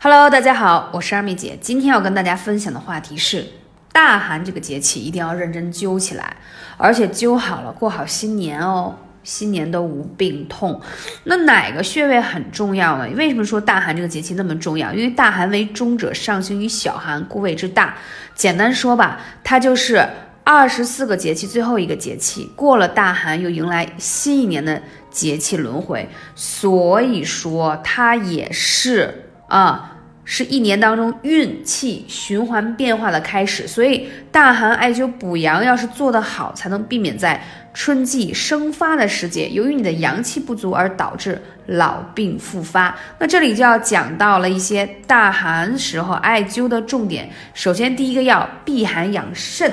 Hello，大家好，我是二妹姐。今天要跟大家分享的话题是大寒这个节气一定要认真灸起来，而且灸好了过好新年哦，新年都无病痛。那哪个穴位很重要呢？为什么说大寒这个节气那么重要？因为大寒为中者，上行于小寒，故谓之大。简单说吧，它就是二十四个节气最后一个节气，过了大寒又迎来新一年的节气轮回，所以说它也是。啊，是一年当中运气循环变化的开始，所以大寒艾灸补阳要是做得好，才能避免在春季生发的时节，由于你的阳气不足而导致老病复发。那这里就要讲到了一些大寒时候艾灸的重点。首先，第一个要避寒养肾，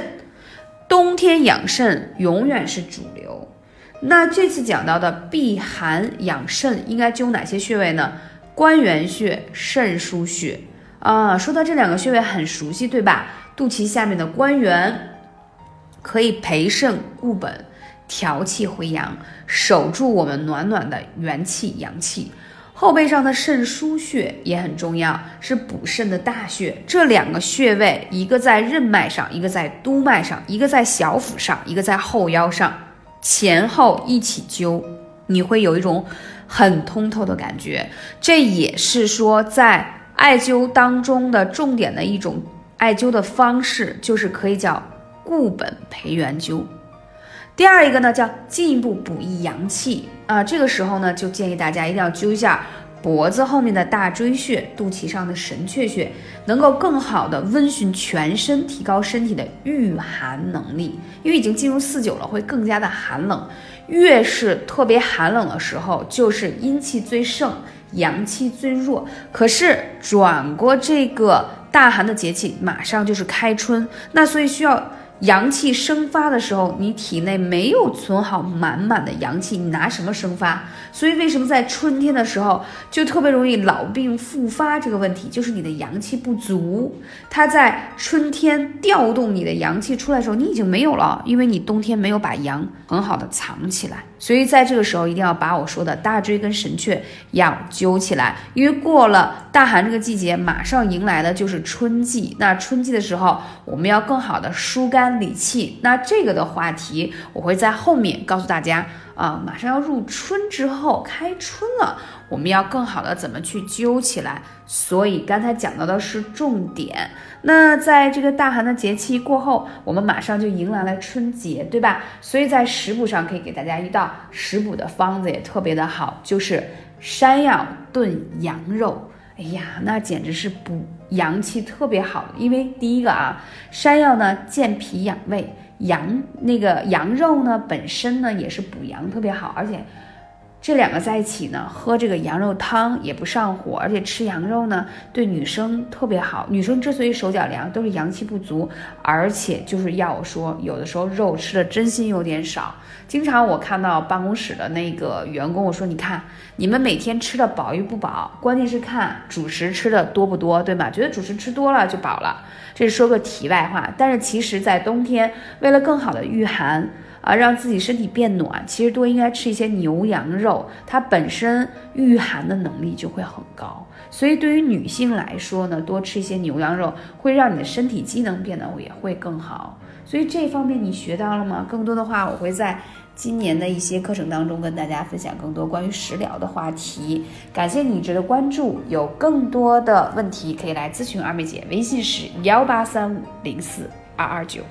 冬天养肾永远是主流。那这次讲到的避寒养肾，应该灸哪些穴位呢？关元穴、肾腧穴啊，说到这两个穴位很熟悉，对吧？肚脐下面的关元可以培肾固本、调气回阳，守住我们暖暖的元气阳气。后背上的肾腧穴也很重要，是补肾的大穴。这两个穴位，一个在任脉上，一个在督脉上，一个在小腹上，一个在后腰上，前后一起灸，你会有一种。很通透的感觉，这也是说在艾灸当中的重点的一种艾灸的方式，就是可以叫固本培元灸。第二一个呢，叫进一步补益阳气啊，这个时候呢，就建议大家一定要灸一下。脖子后面的大椎穴、肚脐上的神阙穴，能够更好的温煦全身，提高身体的御寒能力。因为已经进入四九了，会更加的寒冷。越是特别寒冷的时候，就是阴气最盛，阳气最弱。可是转过这个大寒的节气，马上就是开春，那所以需要。阳气生发的时候，你体内没有存好满满的阳气，你拿什么生发？所以为什么在春天的时候就特别容易老病复发？这个问题就是你的阳气不足。它在春天调动你的阳气出来的时候，你已经没有了，因为你冬天没有把阳很好的藏起来。所以在这个时候，一定要把我说的大椎跟神阙要灸起来，因为过了大寒这个季节，马上迎来的就是春季。那春季的时候，我们要更好的疏肝理气。那这个的话题，我会在后面告诉大家。啊，马上要入春之后，开春了，我们要更好的怎么去灸起来？所以刚才讲到的是重点。那在这个大寒的节气过后，我们马上就迎来了春节，对吧？所以在食补上可以给大家一道食补的方子，也特别的好，就是山药炖羊肉。哎呀，那简直是补阳气特别好，因为第一个啊，山药呢健脾养胃。羊那个羊肉呢，本身呢也是补阳特别好，而且这两个在一起呢，喝这个羊肉汤也不上火，而且吃羊肉呢对女生特别好。女生之所以手脚凉，都是阳气不足，而且就是要我说，有的时候肉吃的真心有点少。经常我看到办公室的那个员工，我说你看你们每天吃的饱与不饱，关键是看主食吃的多不多，对吗？觉得主食吃多了就饱了，这是说个题外话。但是其实，在冬天为了更好的御寒啊，让自己身体变暖，其实多应该吃一些牛羊肉，它本身御寒的能力就会很高。所以对于女性来说呢，多吃一些牛羊肉会让你的身体机能变得也会更好。所以这方面你学到了吗？更多的话，我会在今年的一些课程当中跟大家分享更多关于食疗的话题。感谢你值得关注，有更多的问题可以来咨询二妹姐，微信是幺八三五零四二二九。